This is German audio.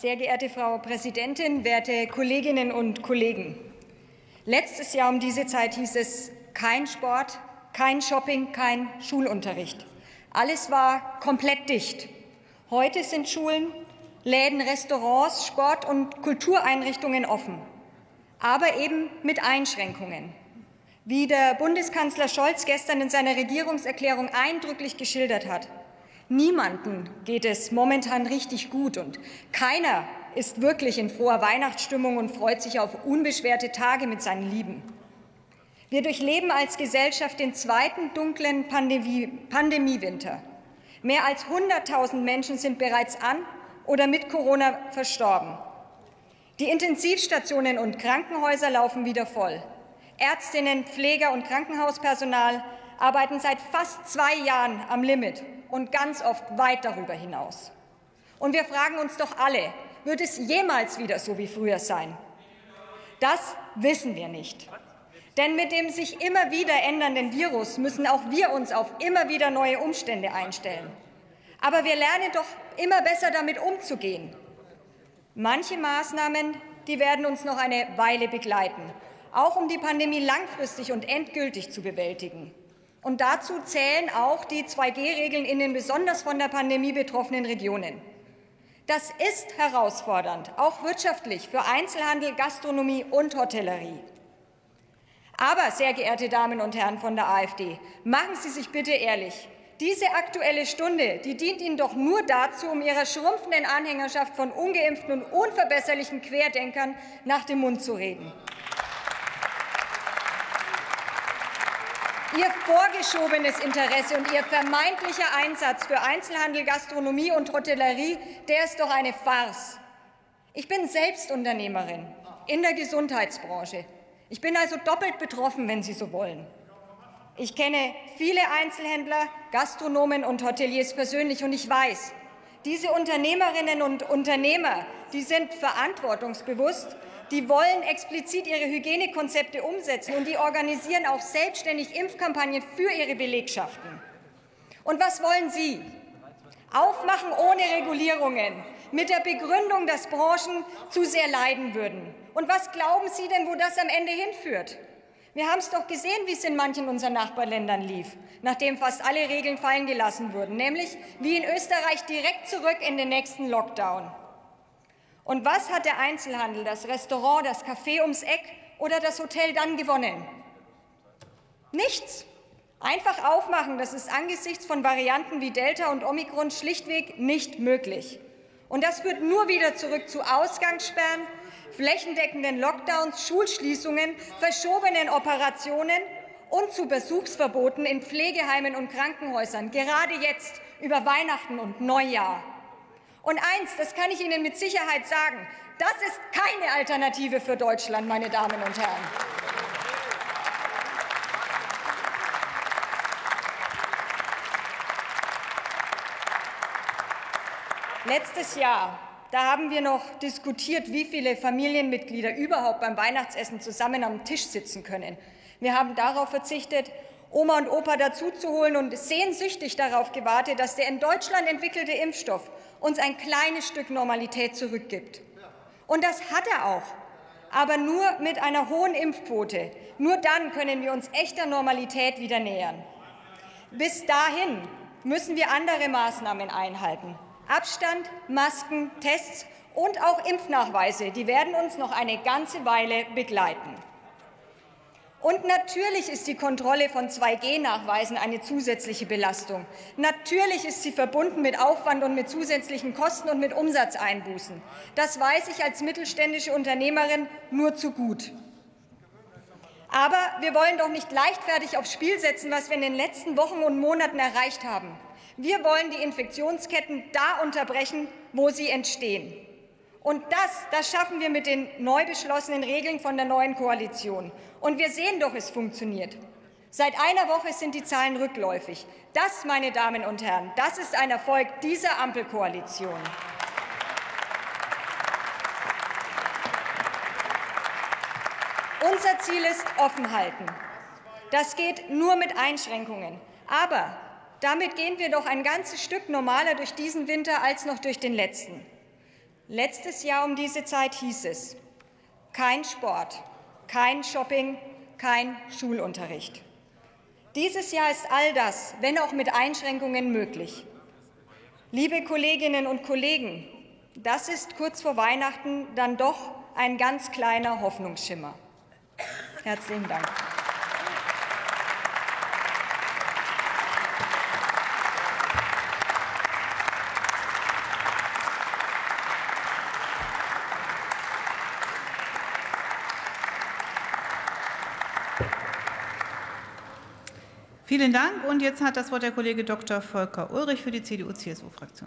Sehr geehrte Frau Präsidentin, werte Kolleginnen und Kollegen! Letztes Jahr um diese Zeit hieß es kein Sport, kein Shopping, kein Schulunterricht. Alles war komplett dicht. Heute sind Schulen, Läden, Restaurants, Sport- und Kultureinrichtungen offen, aber eben mit Einschränkungen. Wie der Bundeskanzler Scholz gestern in seiner Regierungserklärung eindrücklich geschildert hat, Niemanden geht es momentan richtig gut und keiner ist wirklich in froher Weihnachtsstimmung und freut sich auf unbeschwerte Tage mit seinen Lieben. Wir durchleben als Gesellschaft den zweiten dunklen Pandemie Pandemiewinter. Mehr als 100.000 Menschen sind bereits an oder mit Corona verstorben. Die Intensivstationen und Krankenhäuser laufen wieder voll. Ärztinnen, Pfleger und Krankenhauspersonal arbeiten seit fast zwei Jahren am Limit und ganz oft weit darüber hinaus. Und wir fragen uns doch alle, wird es jemals wieder so wie früher sein? Das wissen wir nicht. Denn mit dem sich immer wieder ändernden Virus müssen auch wir uns auf immer wieder neue Umstände einstellen. Aber wir lernen doch immer besser damit umzugehen. Manche Maßnahmen, die werden uns noch eine Weile begleiten, auch um die Pandemie langfristig und endgültig zu bewältigen. Und dazu zählen auch die 2G-Regeln in den besonders von der Pandemie betroffenen Regionen. Das ist herausfordernd, auch wirtschaftlich für Einzelhandel, Gastronomie und Hotellerie. Aber, sehr geehrte Damen und Herren von der AfD, machen Sie sich bitte ehrlich. Diese Aktuelle Stunde, die dient Ihnen doch nur dazu, um Ihrer schrumpfenden Anhängerschaft von ungeimpften und unverbesserlichen Querdenkern nach dem Mund zu reden. Ihr vorgeschobenes Interesse und Ihr vermeintlicher Einsatz für Einzelhandel, Gastronomie und Hotellerie, der ist doch eine Farce. Ich bin selbst Unternehmerin in der Gesundheitsbranche. Ich bin also doppelt betroffen, wenn Sie so wollen. Ich kenne viele Einzelhändler, Gastronomen und Hoteliers persönlich, und ich weiß, diese Unternehmerinnen und Unternehmer, die sind verantwortungsbewusst die wollen explizit ihre Hygienekonzepte umsetzen und die organisieren auch selbstständig Impfkampagnen für ihre Belegschaften. Und was wollen Sie? Aufmachen ohne Regulierungen, mit der Begründung, dass Branchen zu sehr leiden würden. Und was glauben Sie denn, wo das am Ende hinführt? Wir haben es doch gesehen, wie es in manchen unserer Nachbarländern lief, nachdem fast alle Regeln fallen gelassen wurden, nämlich wie in Österreich direkt zurück in den nächsten Lockdown. Und was hat der Einzelhandel, das Restaurant, das Café ums Eck oder das Hotel dann gewonnen? Nichts. Einfach aufmachen, das ist angesichts von Varianten wie Delta und Omikron schlichtweg nicht möglich. Und das führt nur wieder zurück zu Ausgangssperren, flächendeckenden Lockdowns, Schulschließungen, verschobenen Operationen und zu Besuchsverboten in Pflegeheimen und Krankenhäusern, gerade jetzt über Weihnachten und Neujahr. Und eins, das kann ich Ihnen mit Sicherheit sagen, das ist keine Alternative für Deutschland, meine Damen und Herren. Letztes Jahr, da haben wir noch diskutiert, wie viele Familienmitglieder überhaupt beim Weihnachtsessen zusammen am Tisch sitzen können. Wir haben darauf verzichtet, Oma und Opa dazuzuholen und sehnsüchtig darauf gewartet, dass der in Deutschland entwickelte Impfstoff uns ein kleines Stück Normalität zurückgibt. Und das hat er auch, aber nur mit einer hohen Impfquote. Nur dann können wir uns echter Normalität wieder nähern. Bis dahin müssen wir andere Maßnahmen einhalten. Abstand, Masken, Tests und auch Impfnachweise, die werden uns noch eine ganze Weile begleiten. Und natürlich ist die Kontrolle von 2G-Nachweisen eine zusätzliche Belastung. Natürlich ist sie verbunden mit Aufwand und mit zusätzlichen Kosten und mit Umsatzeinbußen. Das weiß ich als mittelständische Unternehmerin nur zu gut. Aber wir wollen doch nicht leichtfertig aufs Spiel setzen, was wir in den letzten Wochen und Monaten erreicht haben. Wir wollen die Infektionsketten da unterbrechen, wo sie entstehen. Und das, das schaffen wir mit den neu beschlossenen Regeln von der neuen Koalition. Und wir sehen doch, es funktioniert. Seit einer Woche sind die Zahlen rückläufig. Das, meine Damen und Herren, das ist ein Erfolg dieser Ampelkoalition. Unser Ziel ist Offenhalten. Das geht nur mit Einschränkungen. Aber damit gehen wir doch ein ganzes Stück normaler durch diesen Winter als noch durch den letzten. Letztes Jahr um diese Zeit hieß es, kein Sport, kein Shopping, kein Schulunterricht. Dieses Jahr ist all das, wenn auch mit Einschränkungen, möglich. Liebe Kolleginnen und Kollegen, das ist kurz vor Weihnachten dann doch ein ganz kleiner Hoffnungsschimmer. Herzlichen Dank. Vielen Dank. Und jetzt hat das Wort der Kollege Dr. Volker Ulrich für die CDU-CSU-Fraktion.